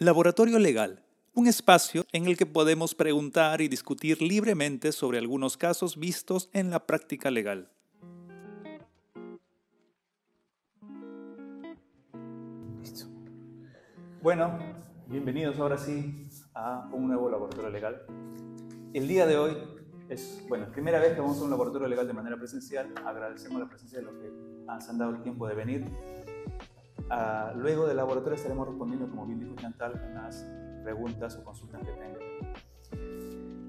Laboratorio Legal, un espacio en el que podemos preguntar y discutir libremente sobre algunos casos vistos en la práctica legal. Bueno, bienvenidos ahora sí a un nuevo laboratorio legal. El día de hoy es, bueno, primera vez que vamos a un laboratorio legal de manera presencial. Agradecemos la presencia de los que han dado el tiempo de venir Ah, luego del laboratorio estaremos respondiendo, como bien dijo Chantal, las preguntas o consultas que tengan.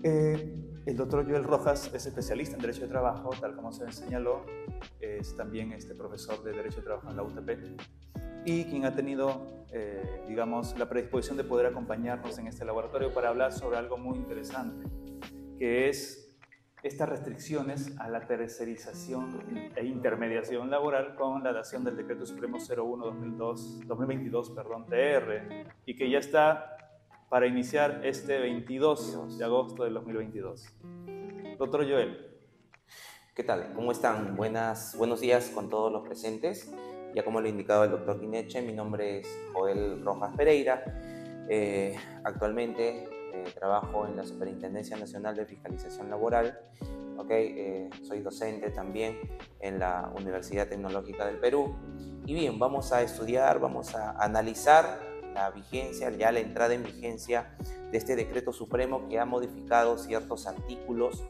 Eh, el doctor Joel Rojas es especialista en Derecho de Trabajo, tal como se señaló, es también este profesor de Derecho de Trabajo en la UTP y quien ha tenido, eh, digamos, la predisposición de poder acompañarnos en este laboratorio para hablar sobre algo muy interesante, que es estas restricciones a la tercerización e intermediación laboral con la dación del Decreto Supremo 01-2022 perdón, TR y que ya está para iniciar este 22 de agosto del 2022. Doctor Joel. ¿Qué tal? ¿Cómo están? Buenas, buenos días con todos los presentes. Ya como lo ha indicado el doctor Guineche, mi nombre es Joel Rojas Pereira. Eh, actualmente eh, trabajo en la Superintendencia Nacional de Fiscalización Laboral, okay, eh, soy docente también en la Universidad Tecnológica del Perú. Y bien, vamos a estudiar, vamos a analizar la vigencia, ya la entrada en vigencia de este decreto supremo que ha modificado ciertos artículos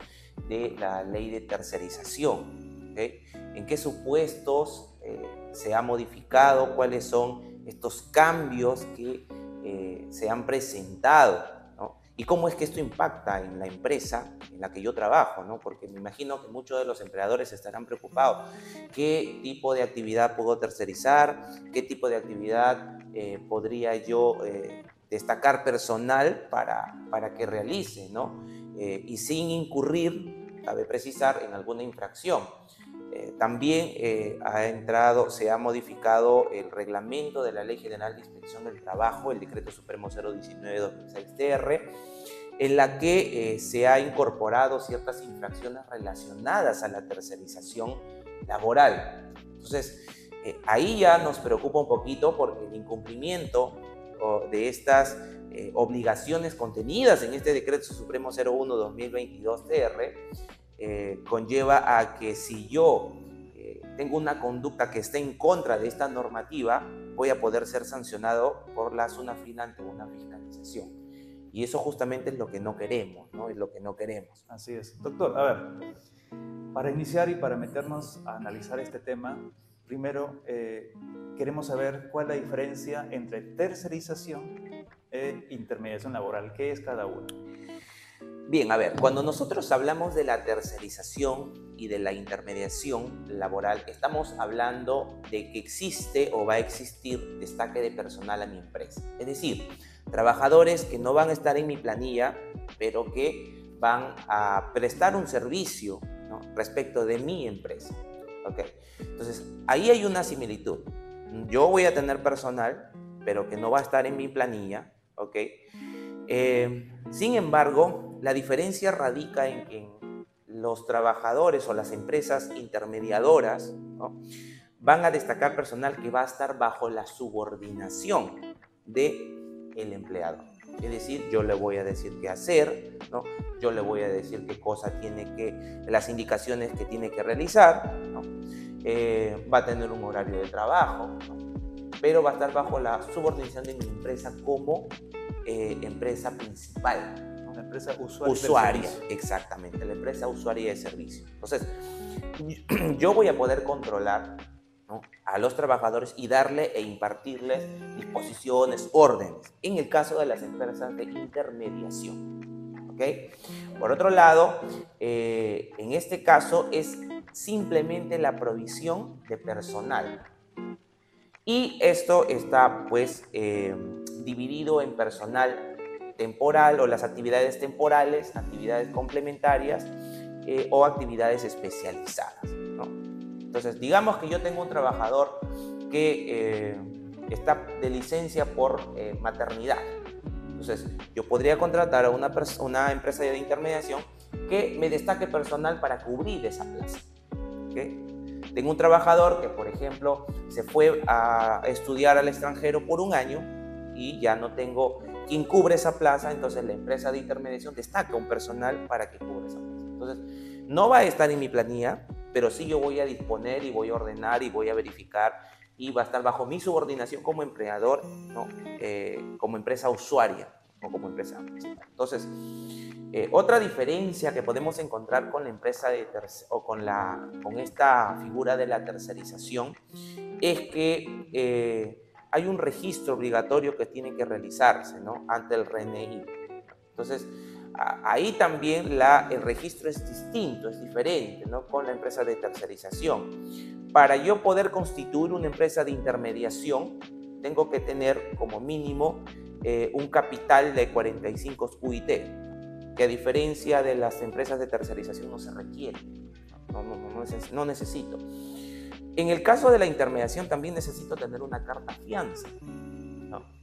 de la ley de tercerización. ¿okay? ¿En qué supuestos eh, se ha modificado? ¿Cuáles son estos cambios que se han presentado? ¿Y cómo es que esto impacta en la empresa en la que yo trabajo? ¿no? Porque me imagino que muchos de los empleadores estarán preocupados. ¿Qué tipo de actividad puedo tercerizar? ¿Qué tipo de actividad eh, podría yo eh, destacar personal para, para que realice? ¿no? Eh, y sin incurrir, cabe precisar, en alguna infracción. También ha entrado, se ha modificado el reglamento de la Ley General de Inspección del Trabajo, el Decreto Supremo 019-2006-TR, en la que eh, se ha incorporado ciertas infracciones relacionadas a la tercerización laboral. Entonces, eh, ahí ya nos preocupa un poquito porque el incumplimiento de estas eh, obligaciones contenidas en este decreto supremo 01-2022-TR conlleva a que si yo tengo una conducta que esté en contra de esta normativa, voy a poder ser sancionado por la SUNAFIN ante una fiscalización. Y eso justamente es lo que no queremos, ¿no? Es lo que no queremos. Así es. Doctor, a ver, para iniciar y para meternos a analizar este tema, primero eh, queremos saber cuál es la diferencia entre tercerización e intermediación laboral. ¿Qué es cada uno? Bien, a ver, cuando nosotros hablamos de la tercerización y de la intermediación laboral, estamos hablando de que existe o va a existir destaque de personal a mi empresa. Es decir, trabajadores que no van a estar en mi planilla, pero que van a prestar un servicio respecto de mi empresa. ¿okay? Entonces, ahí hay una similitud. Yo voy a tener personal, pero que no va a estar en mi planilla. ¿okay? Eh, sin embargo, la diferencia radica en que los trabajadores o las empresas intermediadoras van a destacar personal que va a estar bajo la subordinación de el empleado. Es decir, yo le voy a decir qué hacer, ¿no? yo le voy a decir qué cosa tiene que, las indicaciones que tiene que realizar, ¿no? Eh, va a tener un horario de trabajo, pero va a estar bajo la subordinación de mi empresa como eh, empresa principal. La empresa usuaria. Usuaria, exactamente, la empresa usuaria de servicio. Entonces, yo voy a poder controlar a los trabajadores y darle e impartirles disposiciones, órdenes, en el caso de las empresas de intermediación. ¿okay? Por otro lado, eh, en este caso es simplemente la provisión de personal. Y esto está pues eh, dividido en personal temporal o las actividades temporales, actividades complementarias eh, o actividades especializadas. Entonces, digamos que yo tengo un trabajador que eh, está de licencia por eh, maternidad. Entonces, yo podría contratar a una, una empresa de intermediación que me destaque personal para cubrir esa plaza. Tengo un trabajador que, por ejemplo, se fue a estudiar al extranjero por un año y ya no tengo quien cubre esa plaza, entonces la empresa de intermediación destaca un personal para que cubra esa plaza. Entonces, no va a estar en mi planilla, pero sí yo voy a disponer y voy a ordenar y voy a verificar y va a estar bajo mi subordinación como empleador, ¿no? Eh, como empresa usuaria o como empresa. Entonces, eh, otra diferencia que podemos encontrar con la empresa de o con, la, con esta figura de la tercerización es que eh, hay un registro obligatorio que tiene que realizarse ¿no? ante el RNI. Entonces, ahí también la, el registro es distinto, es diferente ¿no? con la empresa de tercerización. Para yo poder constituir una empresa de intermediación, tengo que tener como mínimo eh, un capital de 45 UIT que a diferencia de las empresas de tercerización no se requiere, no, necesito. En el caso de la intermediación también necesito tener una carta fianza,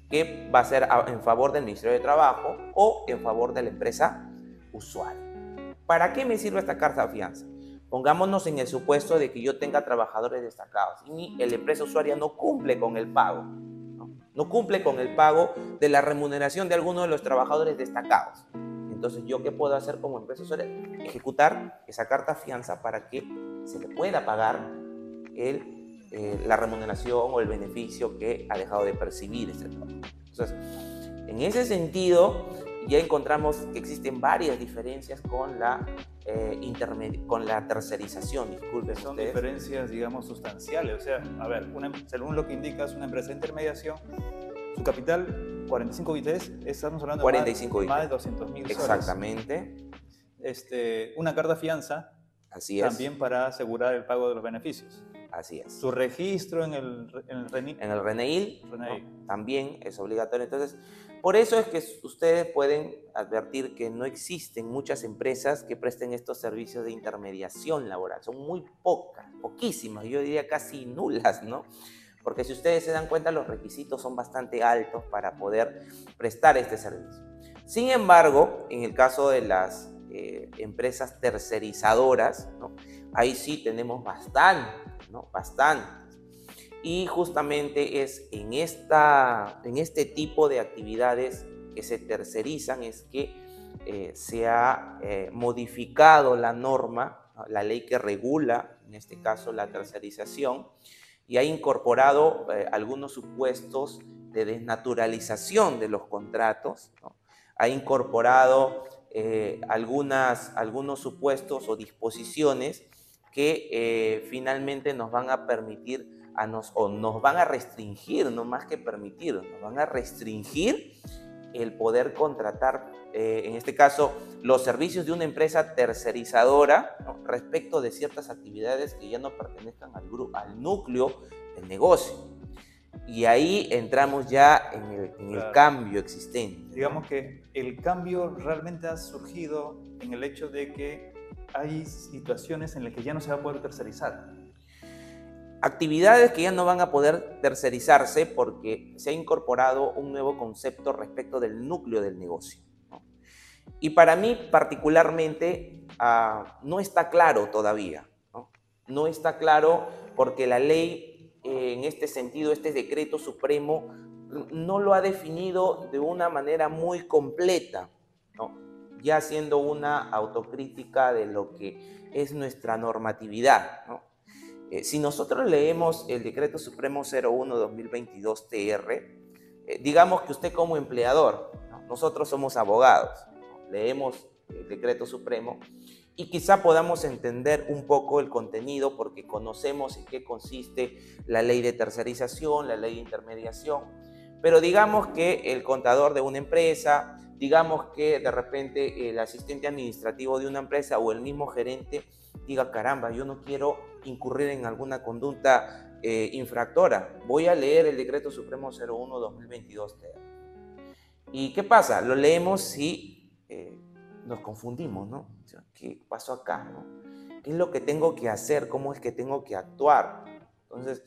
que va a ser en favor del Ministerio de Trabajo o en favor de la empresa usuaria. ¿Para qué me sirve esta carta fianza? Pongámonos en el supuesto de que yo tenga trabajadores destacados y la empresa usuaria no cumple con el pago, no cumple con el pago de la remuneración de alguno de los trabajadores destacados. Entonces, ¿yo qué puedo hacer como empresa Ejecutar esa carta fianza para que se le pueda pagar el, eh, la remuneración o el beneficio que ha dejado de percibir ese trabajo. Entonces, en ese sentido, ya encontramos que existen varias diferencias con la, eh, con la tercerización. Disculpen Son diferencias, digamos, sustanciales. O sea, a ver, según lo que indica es una empresa de intermediación, su capital, 45 BTS, estamos hablando 45 de más, de 200 mil Exactamente. Este, una carta fianza. Así es. También para asegurar el pago de los beneficios. Así es. Su registro en el, en el RENIL. En el RENEIL, también es obligatorio. Entonces, por eso es que ustedes pueden advertir que no existen muchas empresas que presten estos servicios de intermediación laboral. Son muy pocas, poquísimas, yo diría casi nulas, ¿no? porque si ustedes se dan cuenta los requisitos son bastante altos para poder prestar este servicio. Sin embargo, en el caso de las eh, empresas tercerizadoras, ahí sí tenemos bastante, bastante. Y justamente es en, esta, en este tipo de actividades que se tercerizan es que eh, se ha eh, modificado la norma, la ley que regula, en este caso, la tercerización, y ha incorporado eh, algunos supuestos de desnaturalización de los contratos, ha incorporado eh, algunas, algunos supuestos o disposiciones que eh, finalmente nos van a permitir a nos, o nos van a restringir, no más que permitir, nos van a restringir el poder contratar, eh, en este caso, los servicios de una empresa tercerizadora respecto de ciertas actividades que ya no pertenezcan al, al núcleo del negocio. Y ahí entramos ya en el, cambio existente. Digamos que el cambio realmente ha surgido en el hecho de que hay situaciones en las que ya no se va a poder tercerizar Actividades que ya no van a poder tercerizarse porque se ha incorporado un nuevo concepto respecto del núcleo del negocio. Y para mí particularmente ah, no está claro todavía. ¿no? está claro porque la ley en este sentido, este decreto supremo, no lo ha definido de una manera muy completa, ya haciendo una autocrítica de lo que es nuestra normatividad. ¿no? Eh, si nosotros leemos el decreto supremo 01-2022 TR, eh, digamos que usted como empleador, nosotros somos abogados, leemos el decreto supremo y quizá podamos entender un poco el contenido porque conocemos en qué consiste la ley de tercerización, la ley de intermediación, pero digamos que el contador de una empresa, digamos que de repente el asistente administrativo de una empresa o el mismo gerente diga, caramba, yo no quiero incurrir en alguna conducta eh, infractora. Voy a leer el decreto supremo 01-2022. ¿Y qué pasa? Lo leemos y eh, nos confundimos, ¿no? ¿Qué pasó acá? ¿Qué es lo que tengo que hacer? ¿Cómo es que tengo que actuar? Entonces,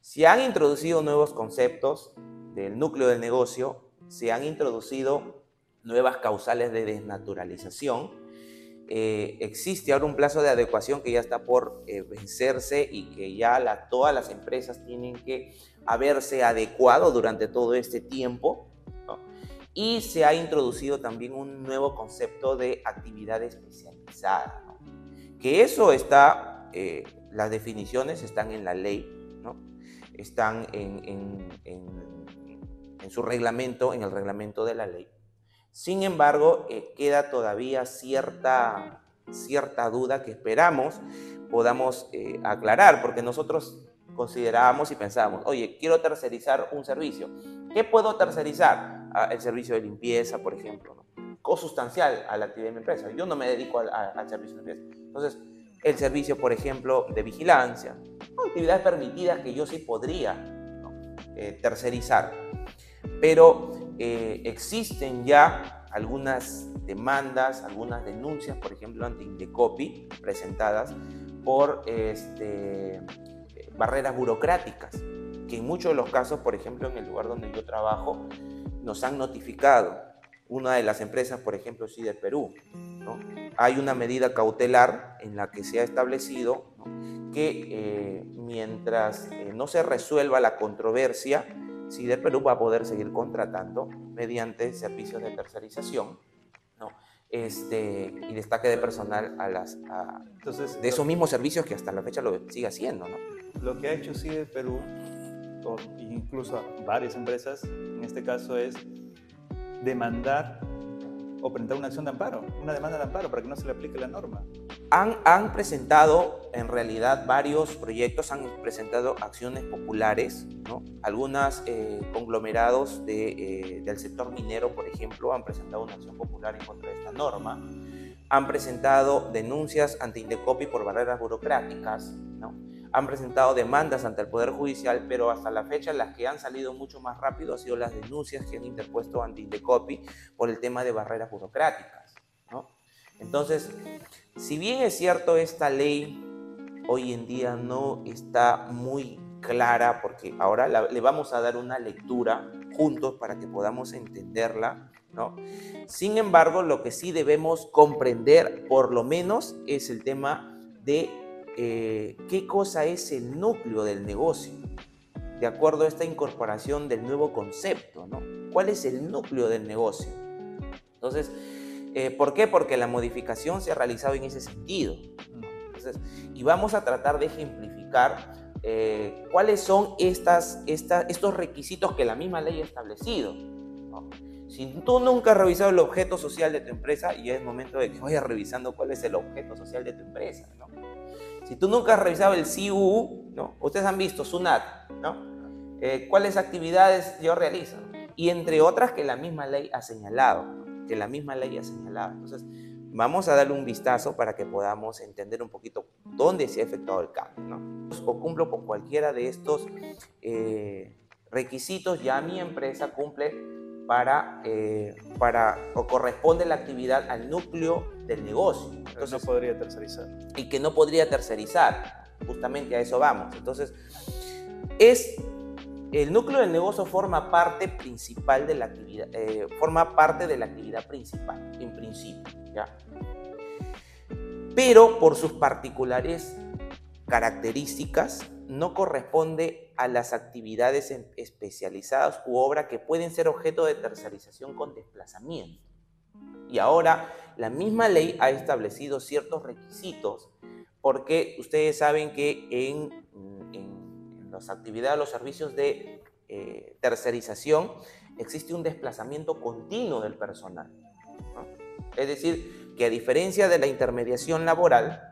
se han introducido nuevos conceptos del núcleo del negocio, se han introducido nuevas causales de desnaturalización, eh, existe ahora un plazo de adecuación que ya está por eh, vencerse y que ya todas las empresas tienen que haberse adecuado durante todo este tiempo. Y se ha introducido también un nuevo concepto de actividad especializada, que eso está, eh, las definiciones están en la ley, ¿no? están en, su reglamento, en el reglamento de la ley. Sin embargo, eh, queda todavía cierta, cierta duda que esperamos podamos eh, aclarar, porque nosotros considerábamos y pensábamos, oye, quiero tercerizar un servicio. ¿Qué puedo tercerizar? El servicio de limpieza, por ejemplo, ¿no? cosustancial a la actividad de mi empresa. Yo no me dedico al, servicio de limpieza. Entonces, el servicio, por ejemplo, de vigilancia, actividades permitidas que yo sí podría eh, tercerizar. Pero eh, existen ya algunas demandas, algunas denuncias, por ejemplo, ante Indecopi, presentadas por este, barreras burocráticas, que en muchos de los casos, por ejemplo, en el lugar donde yo trabajo, nos han notificado. Una de las empresas, por ejemplo, sí del Perú, ¿no? hay una medida cautelar en la que se ha establecido que eh, mientras eh, no se resuelva la controversia, del Perú va a poder seguir contratando mediante servicios de tercerización ¿no? este, y destaque de personal a las, Entonces, de esos mismos servicios que hasta la fecha lo sigue haciendo. ¿no? Lo que ha hecho sí el Perú, o incluso varias empresas, en este caso es demandar o presentar una acción de amparo, una demanda de amparo para que no se le aplique la norma. Han, han presentado en realidad varios proyectos, han presentado acciones populares, ¿no? algunas eh, conglomerados de, eh, del sector minero, por ejemplo, han presentado una acción popular en contra de esta norma, han presentado denuncias ante Indecopi por barreras burocráticas, ¿no? Han presentado demandas ante el Poder Judicial, pero hasta la fecha las que han salido mucho más rápido han sido las denuncias que han interpuesto ante Indecopi por el tema de barreras burocráticas. Entonces, si bien es cierto esta ley hoy en día no está muy clara, porque ahora le vamos a dar una lectura juntos para que podamos entenderla. Sin embargo, lo que sí debemos comprender, por lo menos, es el tema de eh, qué cosa es el núcleo del negocio, de acuerdo a esta incorporación del nuevo concepto, ¿no? ¿Cuál es el núcleo del negocio? Entonces, eh, ¿por qué? Porque la modificación se ha realizado en ese sentido. Entonces, y vamos a tratar de ejemplificar eh, cuáles son estas, estos requisitos que la misma ley ha establecido. Si tú nunca has revisado el objeto social de tu empresa, y es momento de que vayas revisando cuál es el objeto social de tu empresa. ¿no? Si tú nunca has revisado el CUU, ¿no? Ustedes han visto SUNAT, ¿no? Eh, ¿Cuáles actividades yo realizo? Y entre otras que la misma ley ha señalado, que la misma ley ha señalado. Entonces, vamos a darle un vistazo para que podamos entender un poquito dónde se ha efectuado el cambio, ¿no? O cumplo con cualquiera de estos eh, requisitos, ya mi empresa cumple para, eh, para o corresponde la actividad al núcleo del negocio. Entonces, no podría tercerizar. Y que no podría tercerizar. Justamente a eso vamos. Entonces, es el núcleo del negocio forma parte principal de la actividad, eh, forma parte de la actividad principal, en principio, ¿ya? Pero por sus particulares características, no corresponde a las actividades especializadas u obra que pueden ser objeto de tercerización con desplazamiento. Y ahora la misma ley ha establecido ciertos requisitos porque ustedes saben que en, las actividades, los servicios de eh, tercerización, existe un desplazamiento continuo del personal. Es decir, que a diferencia de la intermediación laboral,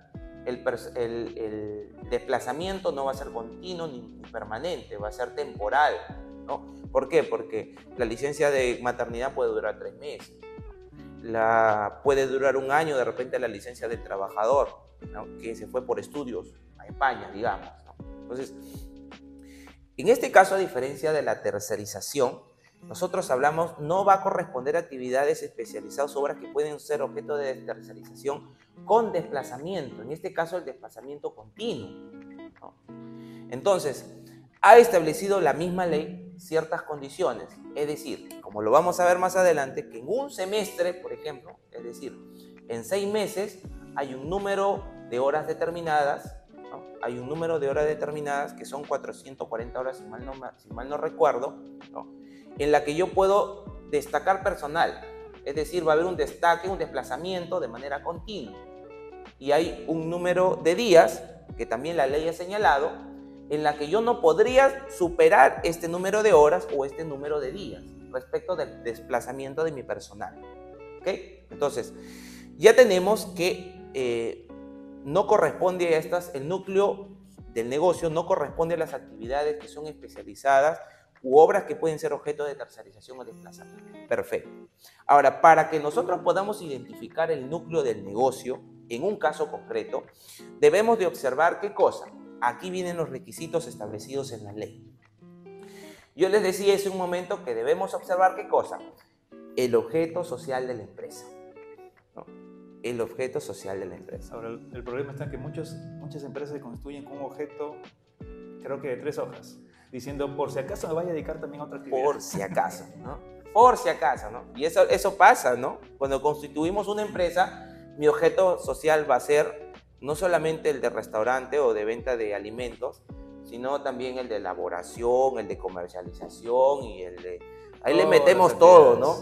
el, desplazamiento no va a ser continuo ni, permanente, va a ser temporal. ¿no? ¿Por qué? Porque la licencia de maternidad puede durar tres meses, la, puede durar un año de repente la licencia del trabajador, que se fue por estudios a España, digamos. Entonces, en este caso, a diferencia de la tercerización, nosotros hablamos, no va a corresponder a actividades especializadas, obras que pueden ser objeto de tercerización con desplazamiento, en este caso el desplazamiento continuo. Entonces, ha establecido la misma ley ciertas condiciones, es decir, como lo vamos a ver más adelante, que en un semestre, por ejemplo, es decir, en seis meses hay un número de horas determinadas, hay un número de horas determinadas que son 440 horas, si mal no, si mal no recuerdo, en la que yo puedo destacar personal. Es decir, va a haber un destaque, un desplazamiento de manera continua. Y hay un número de días, que también la ley ha señalado, en la que yo no podría superar este número de horas o este número de días respecto del desplazamiento de mi personal. ¿Ok? Entonces, ya tenemos que eh, no corresponde a estas, el núcleo del negocio no corresponde a las actividades que son especializadas u obras que pueden ser objeto de tercerización o desplazamiento. Perfecto. Ahora, para que nosotros podamos identificar el núcleo del negocio en un caso concreto, debemos de observar qué cosa. Aquí vienen los requisitos establecidos en la ley. Yo les decía hace un momento que debemos observar qué cosa. El objeto social de la empresa. El objeto social de la empresa. Ahora, el, problema está que muchos, muchas empresas se constituyen con un objeto, creo que de tres hojas diciendo por si acaso me vaya a dedicar también a otra actividad. Por si acaso, ¿no? Por si acaso, ¿no? Y eso, eso pasa, ¿no? Cuando constituimos una empresa, mi objeto social va a ser no solamente el de restaurante o de venta de alimentos, sino también el de elaboración, el de comercialización y el de... Ahí le metemos todo, ¿no?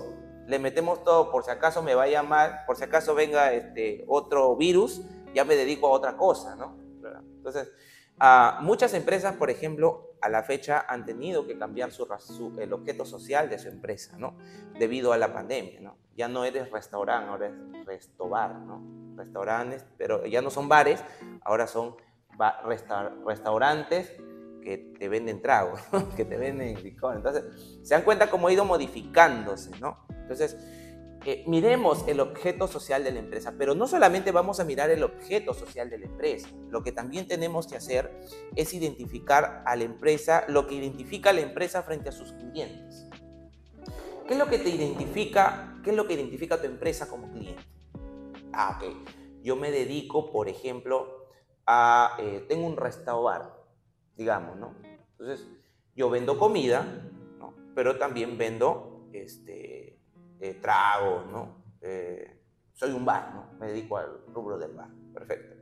Le metemos todo por si acaso me vaya mal, por si acaso venga este otro virus, ya me dedico a otra cosa, ¿no? Entonces, a muchas empresas, por ejemplo, a la fecha han tenido que cambiar su, el objeto social de su empresa, ¿no? Debido a la pandemia, ¿no? Ya no eres restaurante, ahora es restobar, ¿no? Restaurantes, pero ya no son bares, ahora son restaurantes que te venden tragos, que te venden licor. Entonces, se dan cuenta cómo ha ido modificándose, ¿no? Entonces, miremos el objeto social de la empresa, pero no solamente vamos a mirar el objeto social de la empresa, lo que también tenemos que hacer es identificar a la empresa, lo que identifica a la empresa frente a sus clientes. ¿Qué es lo que te identifica, qué es lo que identifica a tu empresa como cliente? Ah, ok. Yo me dedico, por ejemplo, a, eh, tengo un restaurante, digamos, ¿no? Entonces, yo vendo comida, ¿no? Pero también vendo, este, eh, trago, ¿no? Eh, soy un bar, ¿no? Me dedico al rubro del bar. Perfecto.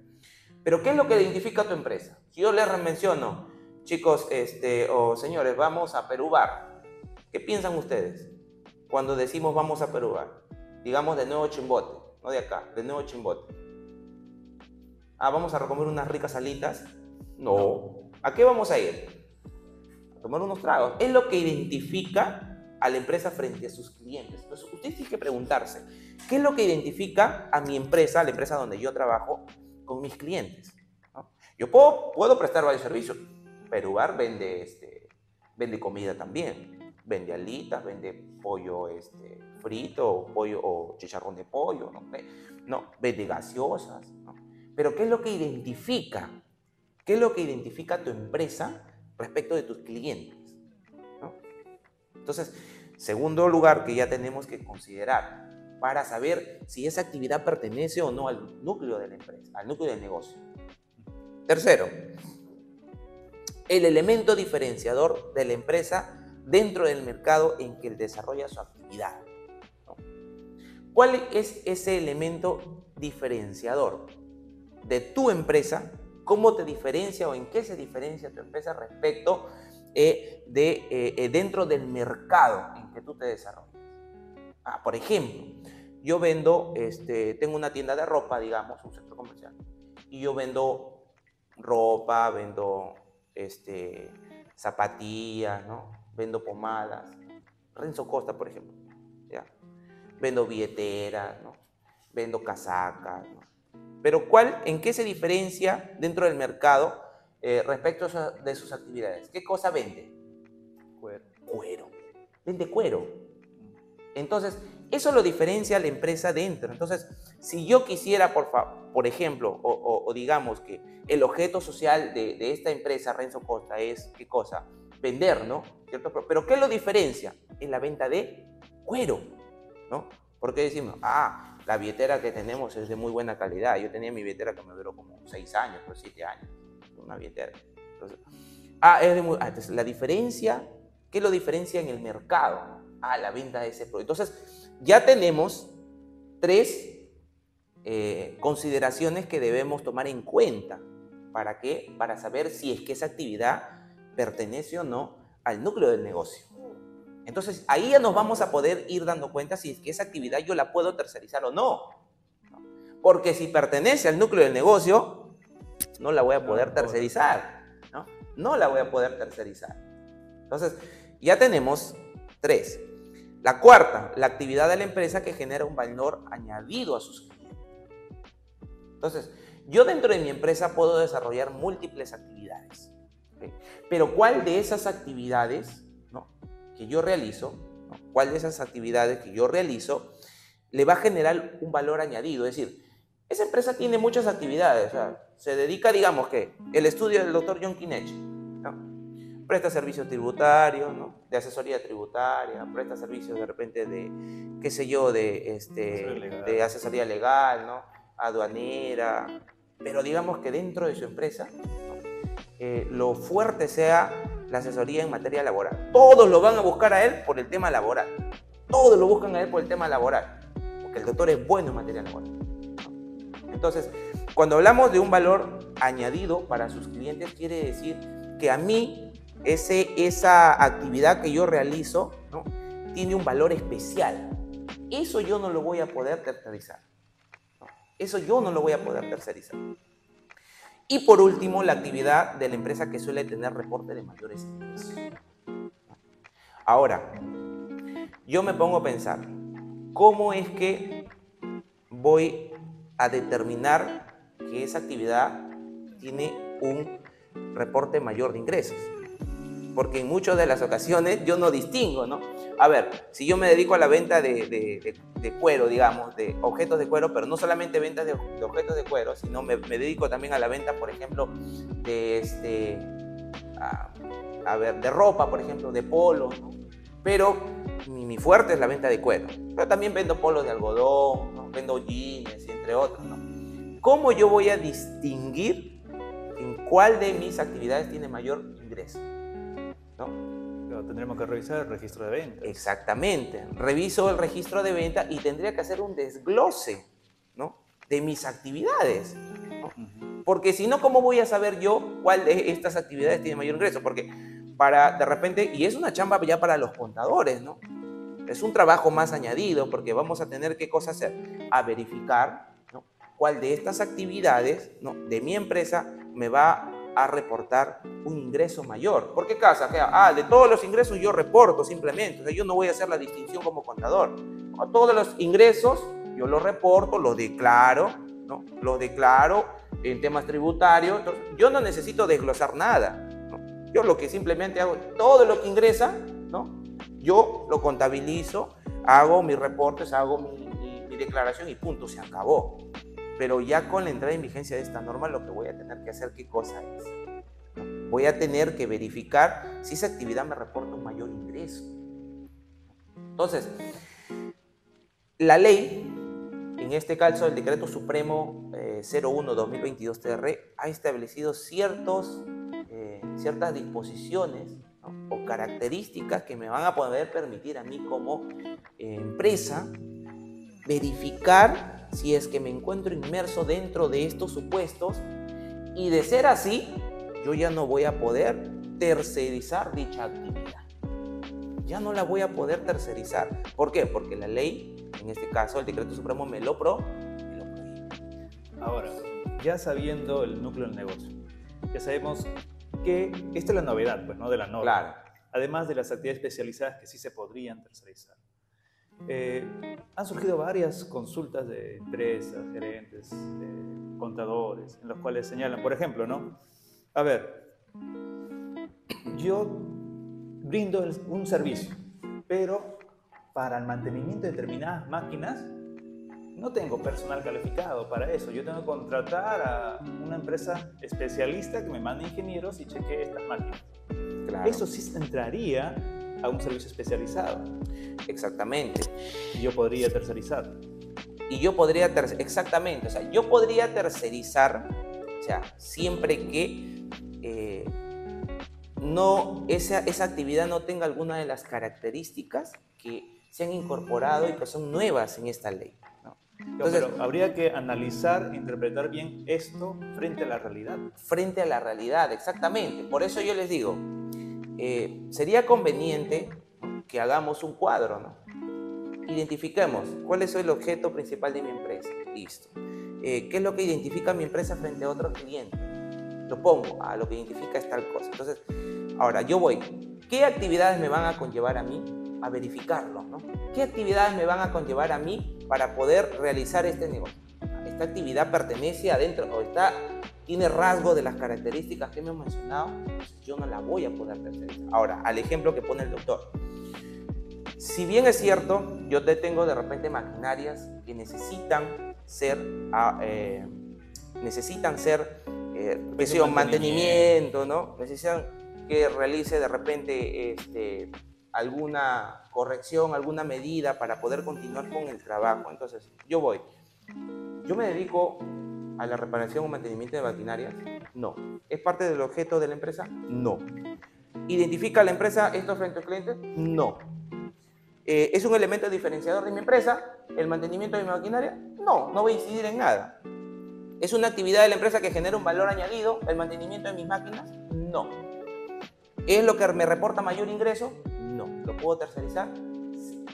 Pero ¿qué es lo que identifica tu empresa? Si yo les menciono, chicos, este, o señores, vamos a Perú Bar, ¿qué piensan ustedes cuando decimos vamos a Perú Bar? Digamos de nuevo Chimbote, no de acá, de nuevo Chimbote. Ah, vamos a recomer unas ricas alitas. No. ¿A qué vamos a ir? A tomar unos tragos. Es lo que identifica a la empresa frente a sus clientes. Entonces, usted tiene que preguntarse, ¿qué es lo que identifica a mi empresa, la empresa donde yo trabajo, con mis clientes? Yo puedo, puedo prestar varios servicios. Perubar vende, este, vende comida también. Vende alitas, vende pollo este, frito, pollo, o chicharrón de pollo, ¿no? no vende gaseosas. Pero ¿qué es lo que identifica? ¿Qué es lo que identifica a tu empresa respecto de tus clientes? Entonces, segundo lugar que ya tenemos que considerar para saber si esa actividad pertenece o no al núcleo de la empresa, al núcleo del negocio. Tercero, el elemento diferenciador de la empresa dentro del mercado en que desarrolla su actividad. ¿Cuál es ese elemento diferenciador de tu empresa? ¿Cómo te diferencia o en qué se diferencia tu empresa respecto eh, de, eh, eh, dentro del mercado en que tú te desarrollas. Ah, por ejemplo, yo vendo, este, tengo una tienda de ropa, digamos, un centro comercial, y yo vendo ropa, vendo este, zapatillas, ¿no? Vendo pomadas. Renzo Costa, por ejemplo. ¿ya? Vendo billeteras, ¿no? Vendo casacas, ¿no? Pero ¿cuál, en qué se diferencia dentro del mercado eh, respecto de sus actividades. ¿Qué cosa vende? Cuero. Cuero. Vende cuero. Entonces, eso lo diferencia la empresa dentro. Entonces, si yo quisiera, por, por ejemplo, o, digamos que el objeto social de, esta empresa, Renzo Costa, es, ¿qué cosa? Vender, ¿no? ¿Cierto? Pero, ¿qué lo diferencia? Es la venta de cuero, ¿no? Porque decimos, ah, la billetera que tenemos es de muy buena calidad. Yo tenía mi billetera que me duró como 6 años, o 7 años una billetera. ah, es de ah, la diferencia, ¿qué lo diferencia en el mercado? Ah, la venta de ese producto. Entonces, ya tenemos tres eh, consideraciones que debemos tomar en cuenta. ¿Para qué? Para saber si es que esa actividad pertenece o no al núcleo del negocio. Entonces ahí ya nos vamos a poder ir dando cuenta si es que esa actividad yo la puedo tercerizar o no. Porque si pertenece al núcleo del negocio, no la voy a poder tercerizar. ¿no? no la voy a poder tercerizar. Entonces, ya tenemos tres. La cuarta, la actividad de la empresa que genera un valor añadido a sus clientes. Entonces, yo dentro de mi empresa puedo desarrollar múltiples actividades. Pero ¿cuál de esas actividades que yo realizo, cuál de esas actividades que yo realizo le va a generar un valor añadido? Es decir, esa empresa tiene muchas actividades. Se dedica, digamos que, el estudio del doctor John Kinech. Presta servicios tributarios, de asesoría tributaria, presta servicios de repente de, qué sé yo, de, este, de asesoría legal, ¿no? aduanera, pero digamos que dentro de su empresa eh, lo fuerte sea la asesoría en materia laboral. Todos lo van a buscar a él por el tema laboral. Todos lo buscan a él por el tema laboral, porque el doctor es bueno en materia laboral. Entonces, cuando hablamos de un valor añadido para sus clientes, quiere decir que a mí ese, esa actividad que yo realizo tiene un valor especial. Eso yo no lo voy a poder tercerizar. Eso yo no lo voy a poder tercerizar. Y por último, la actividad de la empresa que suele tener reporte de mayores ingresos. Ahora, yo me pongo a pensar, ¿cómo es que voy a determinar que esa actividad tiene un reporte mayor de ingresos? porque en muchas de las ocasiones yo no distingo, ¿no? A ver, si yo me dedico a la venta de, cuero, digamos, de objetos de cuero, pero no solamente ventas de, objetos de cuero, sino me, dedico también a la venta, por ejemplo, de este, a, ver, de ropa, por ejemplo, de polo, ¿no? Pero mi, fuerte es la venta de cuero. Pero también vendo polos de algodón, vendo jeans, entre otros, ¿no? ¿Cómo yo voy a distinguir en cuál de mis actividades tiene mayor ingreso? tendremos que revisar el registro de venta. Exactamente. Reviso el registro de venta y tendría que hacer un desglose ¿no? de mis actividades. Porque si no, ¿cómo voy a saber yo cuál de estas actividades tiene mayor ingreso? Porque para de repente, y es una chamba ya para los contadores, ¿no? Es un trabajo más añadido porque vamos a tener qué cosa hacer? A verificar cuál de estas actividades ¿no? de mi empresa me va a reportar un ingreso mayor. ¿Por qué casa? Ah, de todos los ingresos yo reporto simplemente. O sea, yo no voy a hacer la distinción como contador. Todos los ingresos yo los reporto, los declaro, ¿no? Los declaro en temas tributarios. yo no necesito desglosar nada. Yo lo que simplemente hago, todo lo que ingresa, ¿no? Yo lo contabilizo, hago mis reportes, hago mi, mi declaración y punto, se acabó. Pero ya con la entrada en vigencia de esta norma, lo que voy a tener que hacer, ¿qué cosa es? Voy a tener que verificar si esa actividad me reporta un mayor ingreso. Entonces, la ley, en este caso el Decreto Supremo 01-2022-TR, eh, ha establecido ciertos, eh, ciertas disposiciones o características que me van a poder permitir a mí como eh, empresa verificar si es que me encuentro inmerso dentro de estos supuestos y de ser así, yo ya no voy a poder tercerizar dicha actividad. Ya no la voy a poder tercerizar. ¿Por qué? Porque la ley, en este caso el decreto supremo me lo, pro, me lo prohíbe. Ahora, ya sabiendo el núcleo del negocio, ya sabemos que esta es la novedad, pues, ¿no? De la norma. Claro. Además de las actividades especializadas que sí se podrían tercerizar. Eh, han surgido varias consultas de empresas, gerentes, contadores, en los cuales señalan, por ejemplo, ¿no? A ver, yo brindo un servicio, pero para el mantenimiento de determinadas máquinas no tengo personal calificado para eso. Yo tengo que contratar a una empresa especialista que me mande ingenieros y chequee estas máquinas. Eso sí entraría a un servicio especializado. Exactamente. Yo podría tercerizar. Y yo podría, exactamente, o sea, yo podría tercerizar, o sea, siempre que eh, no, esa, esa actividad no tenga alguna de las características que se han incorporado y que son nuevas en esta ley. Entonces, habría que analizar, interpretar bien esto frente a la realidad. Frente a la realidad, exactamente. Por eso yo les digo, eh, sería conveniente que hagamos un cuadro, ¿no? Identifiquemos cuál es el objeto principal de mi empresa. Listo. Eh, ¿Qué es lo que identifica mi empresa frente a otros clientes? Lo pongo, a lo que identifica es tal cosa. Entonces, ahora yo voy. ¿Qué actividades me van a conllevar a mí a verificarlo? ¿Qué actividades me van a conllevar a mí para poder realizar este negocio? Esta actividad pertenece adentro o está tiene rasgo de las características que hemos mencionado, yo no la voy a poder tercerizar. Ahora, al ejemplo que pone el doctor. Si bien es cierto, yo te tengo de repente maquinarias que necesitan ser, ah, eh, necesitan ser, eh, mantenimiento, ¿no? Necesitan que realice de repente este, alguna corrección, alguna medida para poder continuar con el trabajo. Entonces, yo voy. Yo me dedico a la reparación o mantenimiento de maquinarias? No. ¿Es parte del objeto de la empresa? No. ¿Identifica la empresa esto frente al cliente? No. Eh, ¿Es un elemento diferenciador de mi empresa el mantenimiento de mi maquinaria? No, no voy a incidir en nada. ¿Es una actividad de la empresa que genera un valor añadido el mantenimiento de mis máquinas? No. ¿Es lo que me reporta mayor ingreso? No. ¿Lo puedo tercerizar? Sí.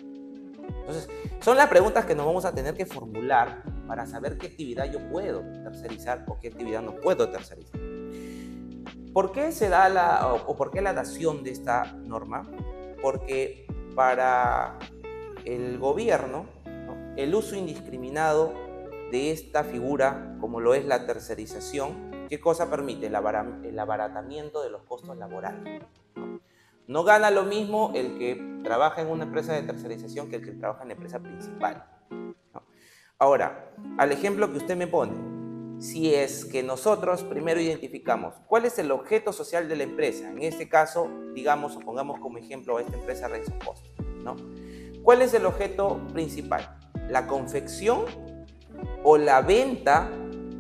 Entonces, son las preguntas que nos vamos a tener que formular para saber qué actividad yo puedo tercerizar o qué actividad no puedo tercerizar. ¿Por qué se da la, o, por qué la dación de esta norma? Porque para el gobierno, el uso indiscriminado de esta figura, como lo es la tercerización, ¿qué cosa permite? El, abaratamiento de los costos laborales. No gana lo mismo el que trabaja en una empresa de tercerización que el que trabaja en la empresa principal. Ahora, al ejemplo que usted me pone, si es que nosotros primero identificamos cuál es el objeto social de la empresa, en este caso, digamos o pongamos como ejemplo a esta empresa Renzo Post, ¿no? ¿Cuál es el objeto principal? ¿La confección o la venta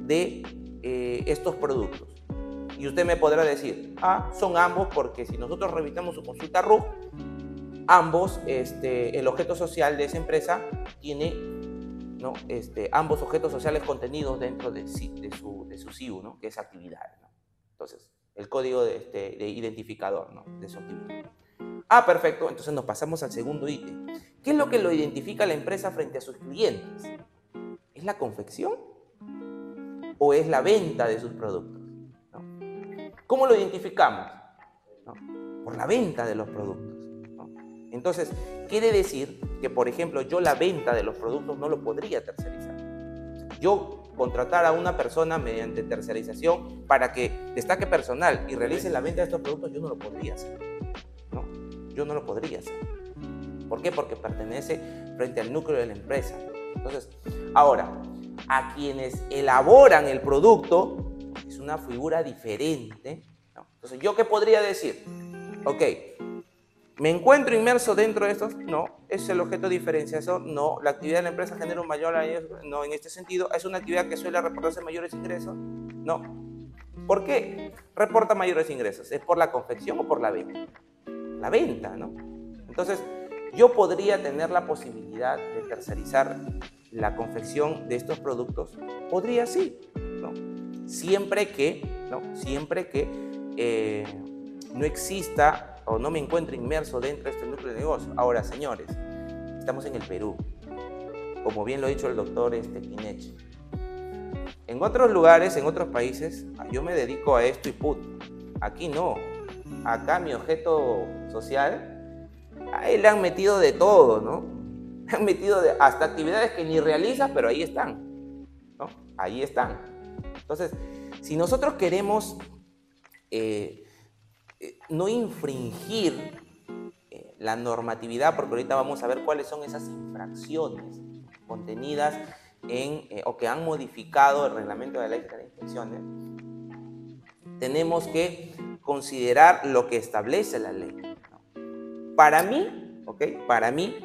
de eh, estos productos? Y usted me podrá decir, ah, son ambos porque si nosotros revisamos su consulta RUF, ambos, este, el objeto social de esa empresa tiene ¿no? Este, ambos objetos sociales contenidos dentro de, su, de su CIU, ¿no? que es actividad. Entonces, el código de, este, de identificador ¿no? de su actividad. Ah, perfecto. Entonces nos pasamos al segundo ítem. ¿Qué es lo que lo identifica la empresa frente a sus clientes? ¿Es la confección o es la venta de sus productos? ¿Cómo lo identificamos? Por la venta de los productos. Entonces, quiere decir que, por ejemplo, yo la venta de los productos no lo podría tercerizar. Yo contratar a una persona mediante tercerización para que destaque personal y realice la venta de estos productos, yo no lo podría hacer. ¿no? Yo no lo podría hacer. ¿Por qué? Porque pertenece frente al núcleo de la empresa. Entonces, ahora, a quienes elaboran el producto es una figura diferente. Entonces, ¿yo qué podría decir? Ok, ¿Me encuentro inmerso dentro de estos? No. ¿Es el objeto diferenciador? No. ¿La actividad de la empresa genera un mayor No, en este sentido. ¿Es una actividad que suele reportarse mayores ingresos? No. ¿Por qué reporta mayores ingresos? ¿Es por la confección o por la venta? La venta, ¿no? Entonces, yo podría tener la posibilidad de tercerizar la confección de estos productos. Podría sí, ¿no? Siempre que, ¿no? Siempre que eh, no exista o no me encuentro inmerso dentro de este núcleo de negocio. Ahora, señores, estamos en el Perú, como bien lo ha dicho el doctor este, En otros lugares, en otros países, yo me dedico a esto y put. Aquí no. Acá mi objeto social, ahí le han metido de todo, ¿no? Le han metido de, hasta actividades que ni realizas, pero ahí están, ¿no? Ahí están. Entonces, si nosotros queremos eh, no infringir eh, la normatividad, porque ahorita vamos a ver cuáles son esas infracciones contenidas en, eh, o que han modificado el reglamento de la ley de inspecciones, tenemos que considerar lo que establece la ley. Para mí. Para mí,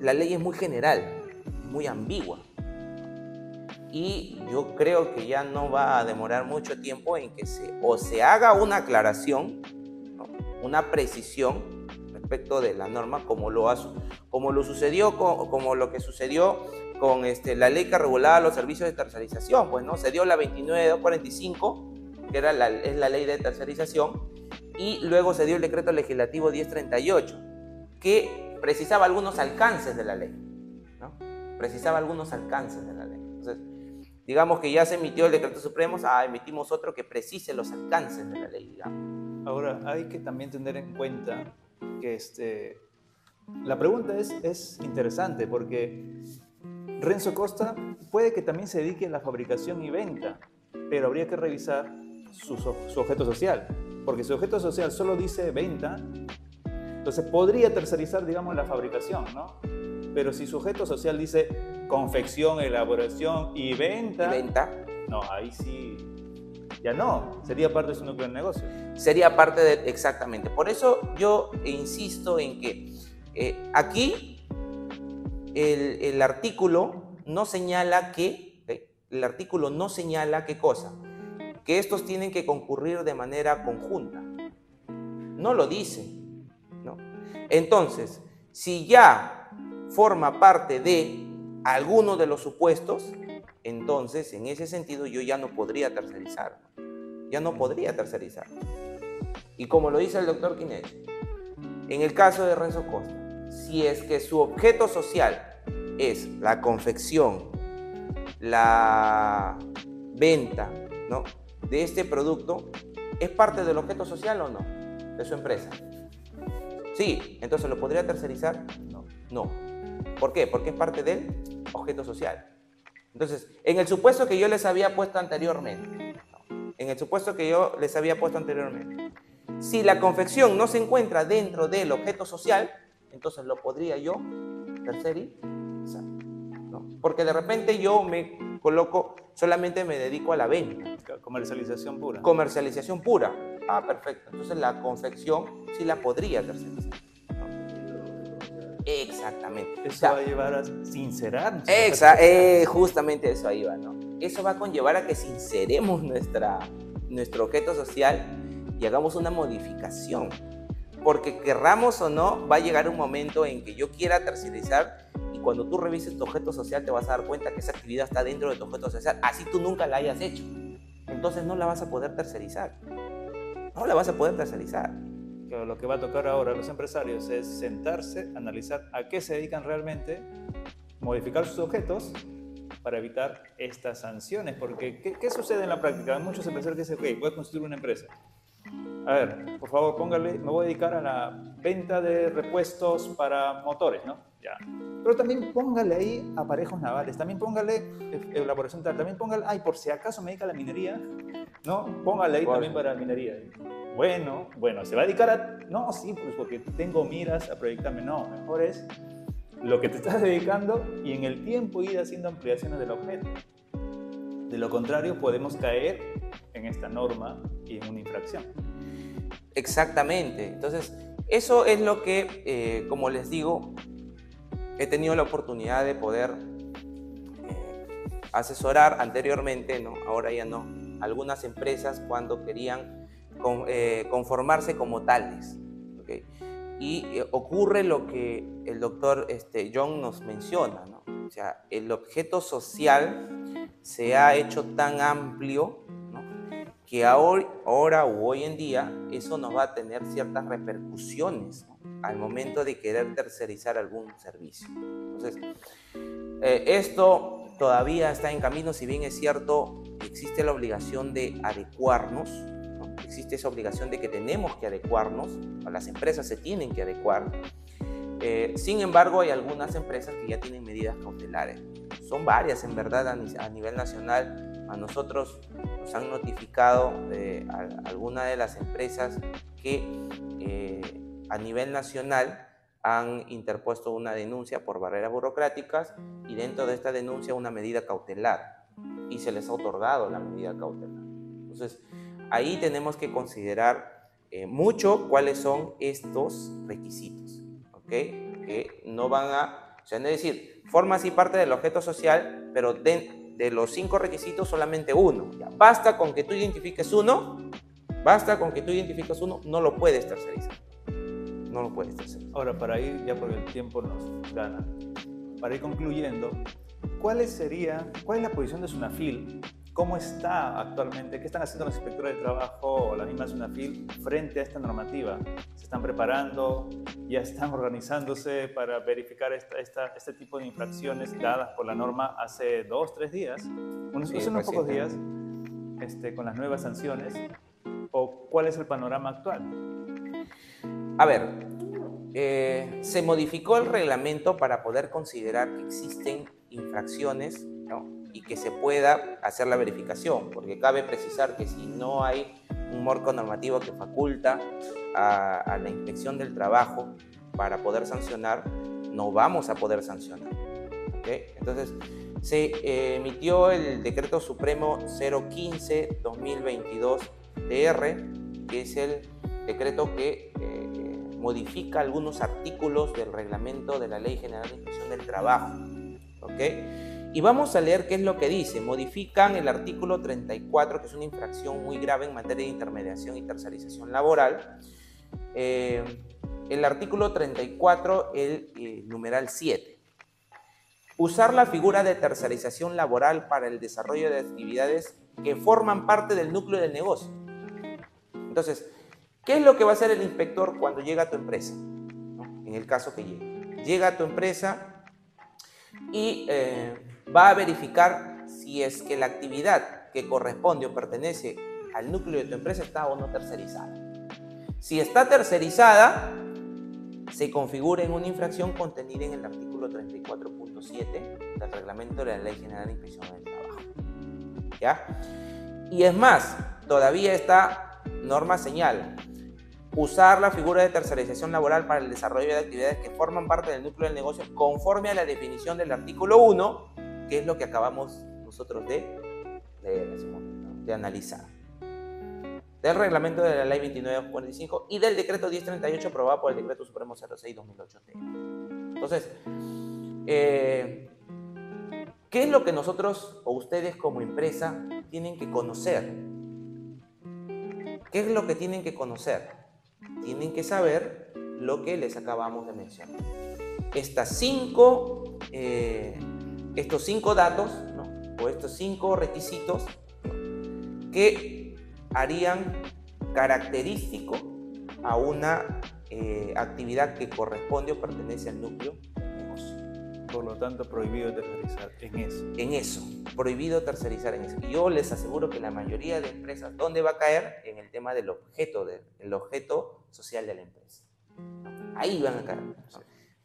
la ley es muy general, muy ambigua. Y yo creo que ya no va a demorar mucho tiempo en que se, o se haga una aclaración, una precisión respecto de la norma, como lo, como lo sucedió, con, como lo que sucedió con este, la ley que regulaba los servicios de tercerización, pues no, se dio la 29245, que era la, es la ley de tercerización, y luego se dio el decreto legislativo 1038. que precisaba algunos alcances de la ley. ¿no? Precisaba algunos alcances de la ley. Entonces, digamos que ya se emitió el decreto supremo, ah, emitimos otro que precise los alcances de la ley, digamos. Ahora, hay que también tener en cuenta que este, la pregunta es, es interesante porque Renzo Costa puede que también se dedique a la fabricación y venta, pero habría que revisar su, su objeto social, porque su objeto social solo dice venta, entonces podría tercerizar, digamos, la fabricación, ¿no? Pero si su objeto social dice confección, elaboración y venta, ¿Y venta, no, ahí sí, ya no, sería parte de su núcleo de negocio. sería parte de, exactamente. Por eso yo insisto en que eh, aquí el, el artículo no señala que, ¿ok? el artículo no señala qué cosa, que estos tienen que concurrir de manera conjunta. No lo dice. ¿no? Entonces, si ya forma parte de alguno de los supuestos, entonces en ese sentido yo ya no podría tercerizar. Ya no podría tercerizar. Y como lo dice el doctor Quinet, en el caso de Renzo Costa, si es que su objeto social es la confección, la venta ¿no? de este producto, ¿es parte del objeto social o no? De su empresa. Sí, entonces lo podría tercerizar. No. No. ¿Por qué? Porque es parte del objeto social. Entonces, en el supuesto que yo les había puesto anteriormente, ¿no? en el supuesto que yo les había puesto anteriormente, si la confección no se encuentra dentro del objeto social, entonces lo podría yo tercerizar. ¿no? Porque de repente yo me coloco, solamente me dedico a la venta, Comercialización pura. comercialización pura. Ah, perfecto. Entonces la confección sí la podría tercerizar. Exactamente. O Eso sea, va a llevar a sincerar. Exa, eh, justamente eso ahí va, ¿no? Eso va a conllevar a que sinceremos nuestra, nuestro objeto social y hagamos una modificación. Porque querramos o no, va a llegar un momento en que yo quiera tercerizar y cuando tú revises tu objeto social te vas a dar cuenta que esa actividad está dentro de tu objeto social, así tú nunca la hayas hecho. Entonces no la vas a poder tercerizar. No la vas a poder tercerizar. Lo que va a tocar ahora a los empresarios es sentarse, analizar a qué se dedican realmente, modificar sus objetos para evitar estas sanciones. Porque, ¿qué, qué sucede en la práctica? Hay muchos empresarios que dicen, ok, voy a construir una empresa. A ver, por favor, póngale, me voy a dedicar a la venta de repuestos para motores, ¿no? Ya. Pero también póngale ahí aparejos navales, también póngale eh, elaboración tal, también póngale, ay, por si acaso me dedica a la minería, ¿no? Póngale ahí ¿Cuál? también para minería. Bueno, bueno, se va a dedicar a... No, sí, pues porque tengo miras a proyectarme. No, mejor es lo que te estás dedicando y en el tiempo ir haciendo ampliaciones del objeto. De lo contrario, podemos caer en esta norma y en una infracción. Exactamente. Entonces, eso es lo que, eh, como les digo, he tenido la oportunidad de poder eh, asesorar anteriormente, ¿no? ahora ya no, algunas empresas cuando querían eh, conformarse como tales. Y eh, ocurre lo que el doctor este, John nos menciona, ¿no? o sea, el objeto social se ha hecho tan amplio que ahora, ahora o hoy en día eso nos va a tener ciertas repercusiones. Al momento de querer tercerizar algún servicio. Entonces, eh, esto todavía está en camino, si bien es cierto, existe la obligación de adecuarnos, ¿no? existe esa obligación de que tenemos que adecuarnos, las empresas se tienen que adecuar. Eh, sin embargo, hay algunas empresas que ya tienen medidas cautelares. Son varias, en verdad, a, a nivel nacional. A nosotros nos han notificado eh, a- algunas de las empresas que eh, a nivel nacional han interpuesto una denuncia por barreras burocráticas y dentro de esta denuncia una medida cautelar y se les ha otorgado la medida cautelar. Entonces, ahí tenemos que considerar eh, mucho cuáles son estos requisitos, ¿ok? Que no van a, o sea, es decir, forma así parte del objeto social, pero de, de los cinco requisitos solamente uno. Basta con que tú identifiques uno, basta con que tú identifiques uno, no lo puedes tercerizar. No lo puedes tercerizar. Ahora, para ir, ya porque el tiempo nos gana, para ir concluyendo, ¿cuál sería, ¿cuál es la posición de Sunafil? ¿Cómo está actualmente? ¿Qué están haciendo los inspectores de trabajo o la misma Sunafil frente a esta normativa? ¿Se están preparando, ya están organizándose para verificar esta, este tipo de infracciones dadas por la norma hace dos, tres días, unos, hace unos pocos días, este, con las nuevas sanciones? ¿O cuál es el panorama actual? A ver, eh, se modificó el reglamento para poder considerar que existen infracciones y que se pueda hacer la verificación, porque cabe precisar que si no hay un marco normativo que faculta a, la inspección del trabajo para poder sancionar, no vamos a poder sancionar. Entonces, se eh, emitió el decreto supremo 015-2022-DR, que es el decreto que eh, modifica algunos artículos del reglamento de la Ley General de Inspección del Trabajo. Y vamos a leer qué es lo que dice. Modifican el artículo 34, que es una infracción muy grave en materia de intermediación y tercerización laboral. Eh, el artículo 34, el, el numeral 7. Usar la figura de tercerización laboral para el desarrollo de actividades que forman parte del núcleo del negocio. Entonces, ¿qué es lo que va a hacer el inspector cuando llega a tu empresa? En el caso que llegue. Llega a tu empresa y eh, va a verificar si es que la actividad que corresponde o pertenece al núcleo de tu empresa está o no tercerizada. Si está tercerizada, se configura en una infracción contenida en el artículo 34.7 del reglamento de la Ley General de Inspección del Trabajo. ¿Ya? Y es más, todavía esta norma señala usar la figura de tercerización laboral para el desarrollo de actividades que forman parte del núcleo del negocio conforme a la definición del artículo 1, que es lo que acabamos nosotros de, de, analizar. Del reglamento de la ley 2945 y del decreto 1038 aprobado por el decreto supremo 06-2008. Entonces, eh, ¿qué es lo que nosotros o ustedes como empresa tienen que conocer? ¿Qué es lo que tienen que conocer? Tienen que saber lo que les acabamos de mencionar. Estas cinco, eh, estos cinco datos o estos cinco requisitos que harían característico a una eh, actividad que corresponde o pertenece al núcleo por lo tanto, prohibido tercerizar en eso. En eso, prohibido tercerizar en eso. Yo les aseguro que la mayoría de empresas, ¿dónde va a caer? En el tema del objeto, del objeto social de la empresa. Ahí van a caer.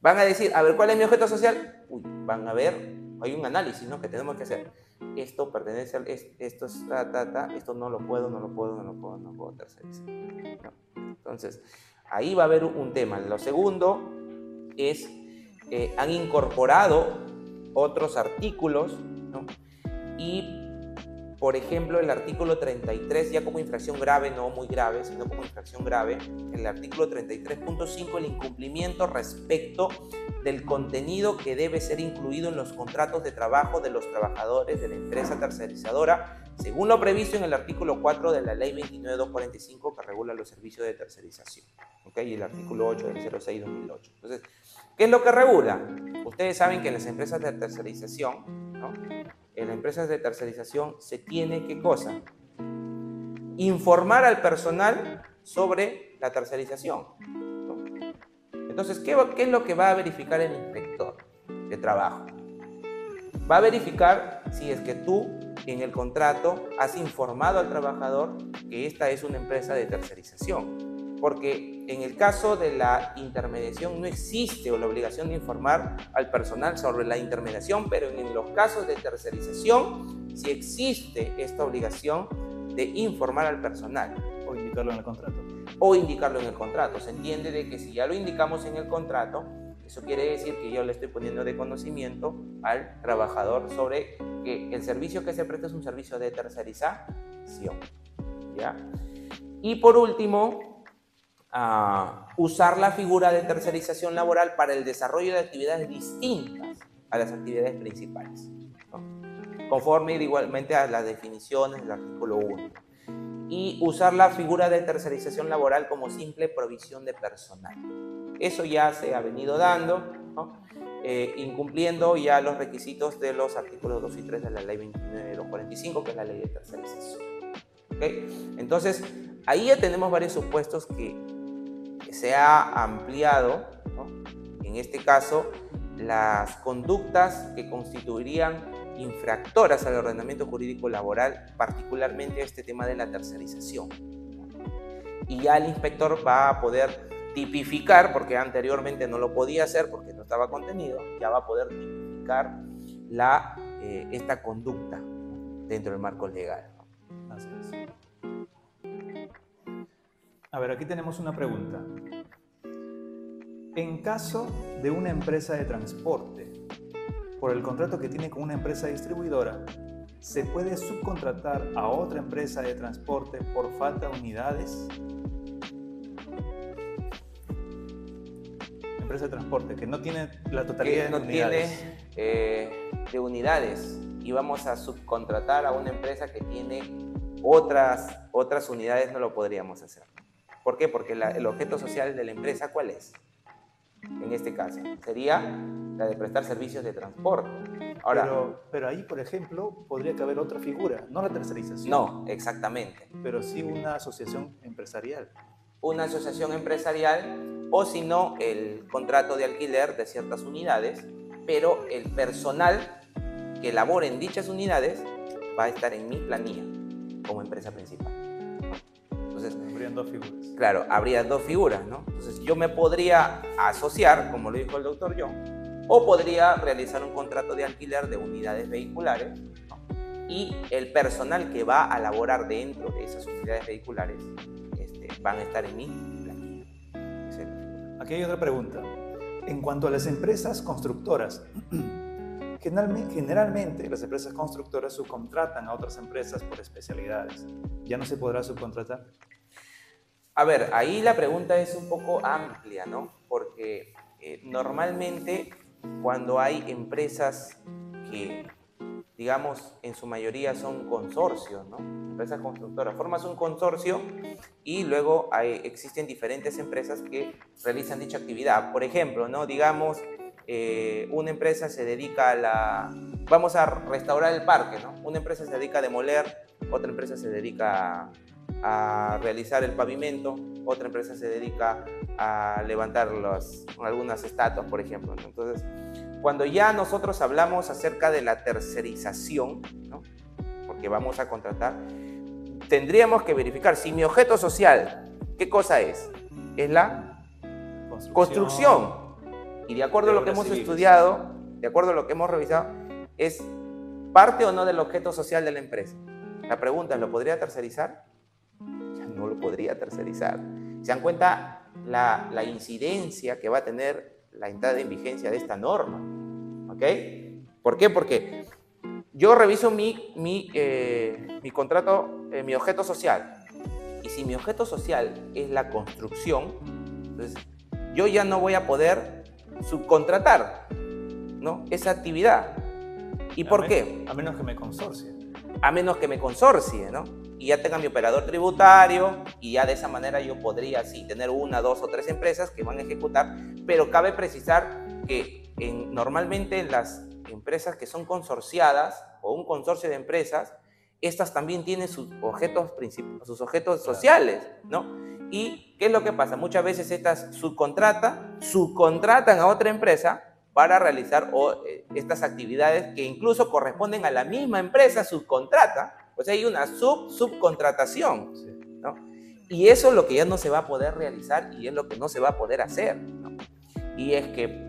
Van a decir, a ver, ¿cuál es mi objeto social? Uy, van a ver, hay un análisis ¿no? que tenemos que hacer. Esto pertenece a esto es ta, ta, ta, esto no lo puedo, no lo puedo, no lo puedo, no puedo tercerizar. Entonces, ahí va a haber un tema. Lo segundo es eh, han incorporado otros artículos y por ejemplo, el artículo 33, ya como infracción grave, no muy grave, sino como infracción grave, el artículo 33.5, el incumplimiento respecto del contenido que debe ser incluido en los contratos de trabajo de los trabajadores de la empresa tercerizadora, según lo previsto en el artículo 4 de la ley 29245 que regula los servicios de tercerización, y el artículo 8 del 06-2008. Entonces, ¿qué es lo que regula? Ustedes saben que en las empresas de tercerización, ¿no? en las empresas de tercerización se tiene qué cosa? Informar al personal sobre la tercerización. Entonces, ¿qué, ¿qué es lo que va a verificar el inspector de trabajo? Va a verificar si es que tú en el contrato has informado al trabajador que esta es una empresa de tercerización porque en el caso de la intermediación no existe la obligación de informar al personal sobre la intermediación, pero en los casos de tercerización sí existe esta obligación de informar al personal. O indicarlo en el contrato. O indicarlo en el contrato. Se entiende de que si ya lo indicamos en el contrato, eso quiere decir que yo le estoy poniendo de conocimiento al trabajador sobre que el servicio que se presta es un servicio de tercerización. ¿Ya? Y por último, usar la figura de tercerización laboral para el desarrollo de actividades distintas a las actividades principales, conforme igualmente a las definiciones del artículo 1. Y usar la figura de tercerización laboral como simple provisión de personal. Eso ya se ha venido dando, eh, incumpliendo ya los requisitos de los artículos 2 y 3 de la ley 29.245, que es la ley de tercerización. Entonces, ahí ya tenemos varios supuestos que se ha ampliado, en este caso, las conductas que constituirían infractoras al ordenamiento jurídico laboral, particularmente este tema de la tercerización. Y ya el inspector va a poder tipificar, porque anteriormente no lo podía hacer porque no estaba contenido, ya va a poder tipificar la, eh, esta conducta dentro del marco legal. Así. A ver, aquí tenemos una pregunta. En caso de una empresa de transporte, por el contrato que tiene con una empresa distribuidora, ¿se puede subcontratar a otra empresa de transporte por falta de unidades? Empresa de transporte que no tiene la totalidad de unidades. Tiene, eh, de unidades y vamos a subcontratar a una empresa que tiene otras, otras unidades, no lo podríamos hacer. ¿Por qué? Porque el objeto social de la empresa, ¿cuál es? En este caso, sería la de prestar servicios de transporte. Ahora, pero, pero ahí, por ejemplo, podría haber otra figura, no la tercerización. No, exactamente. Pero sí una asociación empresarial. Una asociación empresarial o si no, el contrato de alquiler de ciertas unidades, pero el personal que labore en dichas unidades va a estar en mi planilla como empresa principal. Entonces, habrían dos figuras. Claro, habría dos figuras, ¿no? Entonces, yo me podría asociar, como lo dijo el doctor John, o podría realizar un contrato de alquiler de unidades vehiculares y el personal que va a laborar dentro de esas unidades vehiculares este, van a estar en mi. Aquí hay otra pregunta. En cuanto a las empresas constructoras, Generalmente las empresas constructoras subcontratan a otras empresas por especialidades. ¿Ya no se podrá subcontratar? A ver, ahí la pregunta es un poco amplia, ¿no? Porque eh, normalmente cuando hay empresas que, digamos, en su mayoría son consorcios, ¿no? Empresas constructoras, formas un consorcio y luego hay, existen diferentes empresas que realizan dicha actividad. Por ejemplo, ¿no? Digamos, eh, una empresa se dedica a la... Vamos a restaurar el parque, ¿no? Una empresa se dedica a demoler, otra empresa se dedica a, realizar el pavimento, otra empresa se dedica a levantar algunas estatuas, por ejemplo. Entonces, cuando ya nosotros hablamos acerca de la tercerización, ¿no? porque vamos a contratar, tendríamos que verificar si mi objeto social, ¿qué cosa es? Es la construcción y de acuerdo a lo que hemos estudiado, de acuerdo a lo que hemos revisado, es parte o no del objeto social de la empresa. La pregunta es, ¿lo podría tercerizar? Ya no lo podría tercerizar. ¿Se dan cuenta la, la incidencia que va a tener la entrada en vigencia de esta norma? ¿Ok? ¿Por qué? Porque yo reviso mi, mi, eh, mi contrato, eh, mi objeto social. Y si mi objeto social es la construcción, entonces yo ya no voy a poder subcontratar ¿no? esa actividad. ¿Y por qué? A menos que me consorcie. A menos que me consorcie, ¿no? Y ya tenga mi operador tributario y ya de esa manera yo podría, sí, tener una, dos o tres empresas que van a ejecutar, pero cabe precisar que en, normalmente en las empresas que son consorciadas o un consorcio de empresas, estas también tienen sus objetos, sus objetos sociales, ¿no? ¿Y qué es lo que pasa? Muchas veces estas subcontrata, subcontratan a otra empresa para realizar eh, estas actividades que incluso corresponden a la misma empresa subcontrata. O sea, hay una sub subcontratación. ¿no? Y eso es lo que ya no se va a poder realizar y es lo que no se va a poder hacer. ¿no? Y es que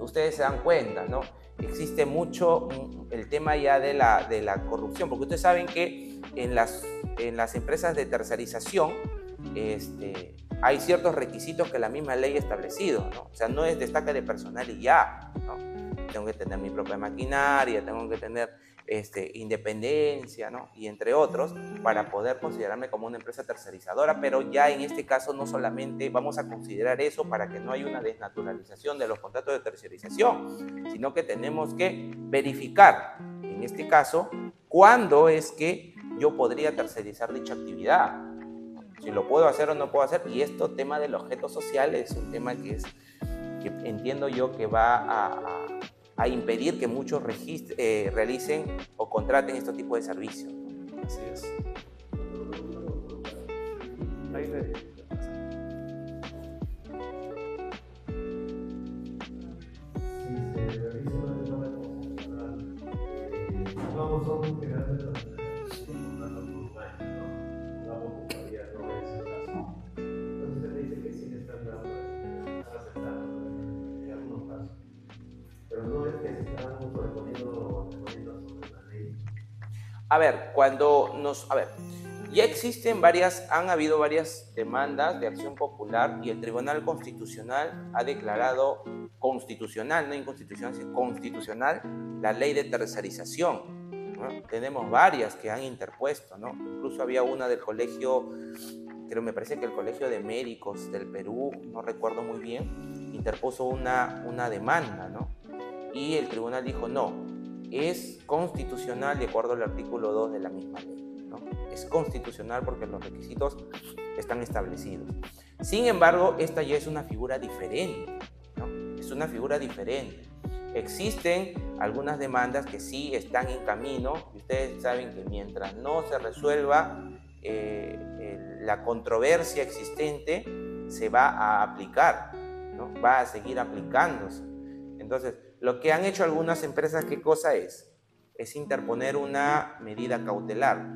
ustedes se dan cuenta, ¿no? Existe mucho mm, el tema ya de la, de la corrupción, porque ustedes saben que en las, en las empresas de tercerización, este, hay ciertos requisitos que la misma ley ha establecido, ¿no? O sea, no es destaca de personal y ya, ¿no? Tengo que tener mi propia maquinaria, tengo que tener este, independencia, ¿no? Y entre otros, para poder considerarme como una empresa tercerizadora, pero ya en este caso no solamente vamos a considerar eso para que no haya una desnaturalización de los contratos de tercerización, sino que tenemos que verificar, en este caso, cuándo es que yo podría tercerizar dicha actividad si lo puedo hacer o no puedo hacer. Y esto, tema del objeto social, es un tema que, es, que entiendo yo que va a, a, impedir que muchos eh, realicen o contraten este tipo de servicios. Así es. A ver, cuando nos... A ver, ya existen varias, han habido varias demandas de acción popular y el Tribunal Constitucional ha declarado constitucional, no inconstitucional, sino constitucional, la ley de tercerización. ¿no? Tenemos varias que han interpuesto, ¿no? Incluso había una del colegio, creo me parece que el Colegio de Médicos del Perú, no recuerdo muy bien, interpuso una, una demanda, ¿no? Y el tribunal dijo, no, es constitucional de acuerdo al artículo 2 de la misma ley. ¿no? Es constitucional porque los requisitos están establecidos. Sin embargo, esta ya es una figura diferente. Es una figura diferente. Existen algunas demandas que sí están en camino ustedes saben que mientras no se resuelva eh, la controversia existente, se va a aplicar, va a seguir aplicándose. Entonces, lo que han hecho algunas empresas, ¿qué cosa es? Es interponer una medida cautelar.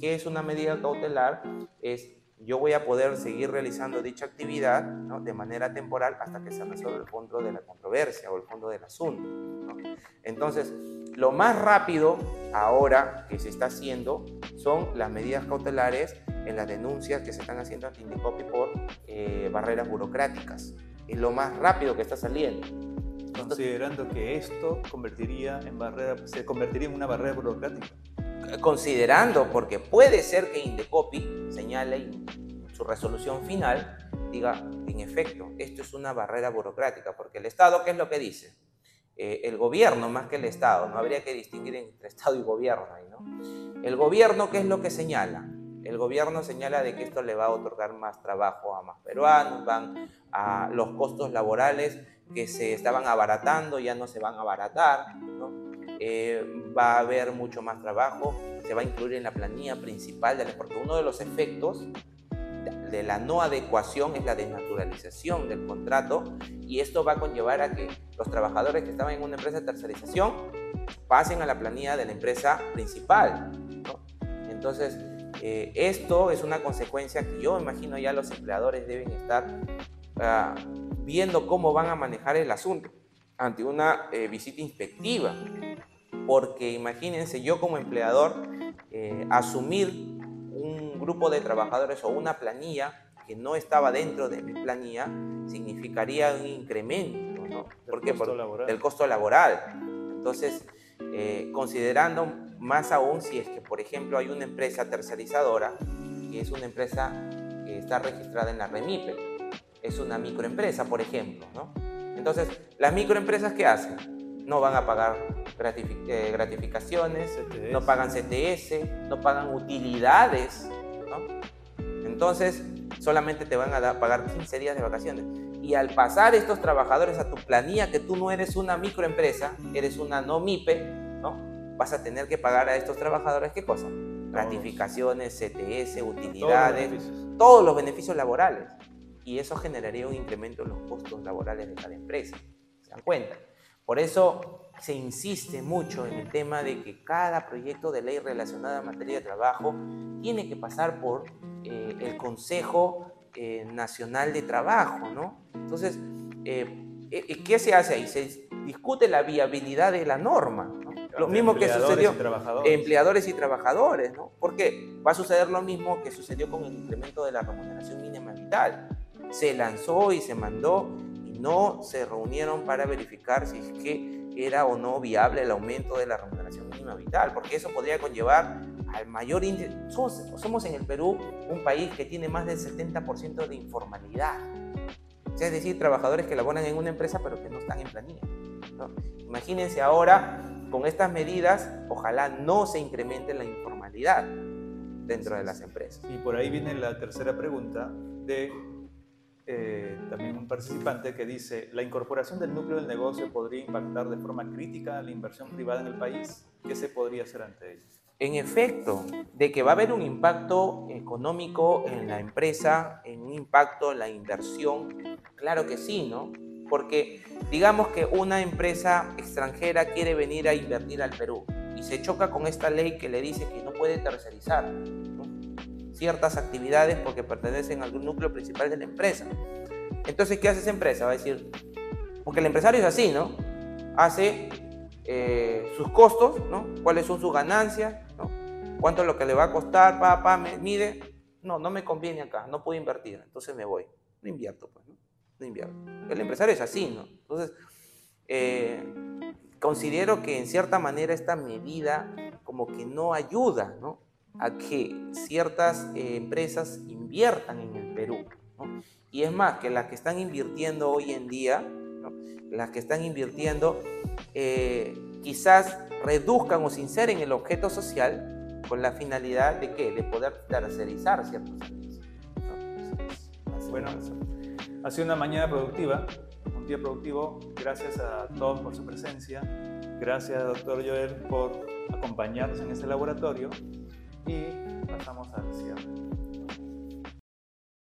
¿Qué es una medida cautelar? Es yo voy a poder seguir realizando dicha actividad ¿no? de manera temporal hasta que se resuelva el fondo de la controversia o el fondo del asunto. ¿no? Entonces, lo más rápido ahora que se está haciendo son las medidas cautelares en las denuncias que se están haciendo ante Indecopi por eh, barreras burocráticas. Es lo más rápido que está saliendo. Considerando que esto convertiría en barrera, se convertiría en una barrera burocrática. considerando, porque puede ser que Indecopi señale en su resolución final, diga, en efecto, esto es una barrera burocrática, porque el Estado, ¿qué es lo que dice? Eh, el gobierno, más que el Estado, no habría que distinguir entre Estado y gobierno ahí, ¿no? El gobierno, ¿qué es lo que señala? El gobierno señala de que esto le va a otorgar más trabajo a más peruanos, van a los costos laborales que se estaban abaratando, ya no se van a abaratar, ¿no? eh, va a haber mucho más trabajo, se va a incluir en la planilla principal, de la, porque uno de los efectos de- la no adecuación es la desnaturalización del contrato y esto va a conllevar a que los trabajadores que estaban en una empresa de tercerización pasen a la planilla de la empresa principal. ¿no? Entonces, eh, esto es una consecuencia que yo imagino ya los empleadores deben estar ah, viendo cómo van a manejar el asunto ante una eh, visita inspectiva. Porque imagínense, yo como empleador, eh, asumir un grupo de trabajadores o una planilla que no estaba dentro de mi planilla significaría un incremento, ¿no? ¿Por qué? costo Por- del costo laboral. Entonces, eh, considerando más aún si es que, por ejemplo, hay una empresa tercerizadora, que es una empresa que está registrada en la REMIPE, es una microempresa, por ejemplo, ¿no? Entonces, las microempresas, ¿qué hacen? No van a pagar eh, gratificaciones, CTS. no pagan CTS, no pagan utilidades, ¿no? Entonces, solamente te van a pagar 15 días de vacaciones. Y al pasar estos trabajadores a tu planilla, que tú no eres una microempresa, eres una no MIPE, ¿no? Vas a tener que pagar a estos trabajadores, ¿qué cosa? Gratificaciones, CTS, Todos los utilidades, beneficios. todos los beneficios laborales. Y eso generaría un incremento en los costos laborales de cada empresa. ¿Se dan cuenta? Por eso se insiste mucho en el tema de que cada proyecto de ley relacionado a materia de trabajo tiene que pasar por eh, el Consejo eh, Nacional de Trabajo, ¿no? Entonces, eh, ¿qué se hace ahí? Se discute la viabilidad de la norma, ¿no? Lo mismo que sucedió y trabajadores. empleadores y trabajadores, ¿no? Porque va a suceder lo mismo que sucedió con el incremento de la remuneración mínima vital. Se lanzó y se mandó y no se reunieron para verificar si es que era o no viable el aumento de la remuneración mínima vital, porque eso podría conllevar al mayor índice. Somos, somos en el Perú un país que tiene más del 70% de informalidad. O sea, es decir, trabajadores que laboran en una empresa pero que no están en planilla. ¿no? Imagínense ahora, con estas medidas, ojalá no se incremente la informalidad dentro de las empresas. Y por ahí viene la tercera pregunta de eh, también un participante que dice, ¿la incorporación del núcleo del negocio podría impactar de forma crítica la inversión privada en el país? ¿Qué se podría hacer ante ello? En efecto, de que va a haber un impacto económico en la empresa, en un impacto en la inversión, claro que sí, ¿no? Porque digamos que una empresa extranjera quiere venir a invertir al Perú y se choca con esta ley que le dice que no puede tercerizar ciertas actividades porque pertenecen al núcleo principal de la empresa. Entonces, ¿qué hace esa empresa? Va a decir, porque el empresario es así, ¿no? Hace eh, sus costos, ¿no? ¿Cuáles son sus ganancias? ¿no? ¿Cuánto es lo que le va a costar? Pa, pa, me, mide. No, no me conviene acá, no puedo invertir, entonces me voy. No invierto, pues, ¿no? No invierto. El empresario es así, ¿no? Entonces, eh, considero que en cierta manera esta medida como que no ayuda, ¿no? A que ciertas eh, empresas inviertan en el Perú. Y es más, que las que están invirtiendo hoy en día, las que están invirtiendo, eh, quizás reduzcan o sinceren el objeto social con la finalidad de que de poder tercerizar ciertos servicios. Bueno, ha sido una mañana productiva, un día productivo. Gracias a todos por su presencia. Gracias, doctor Joel, por acompañarnos en este laboratorio y pasamos al cierre.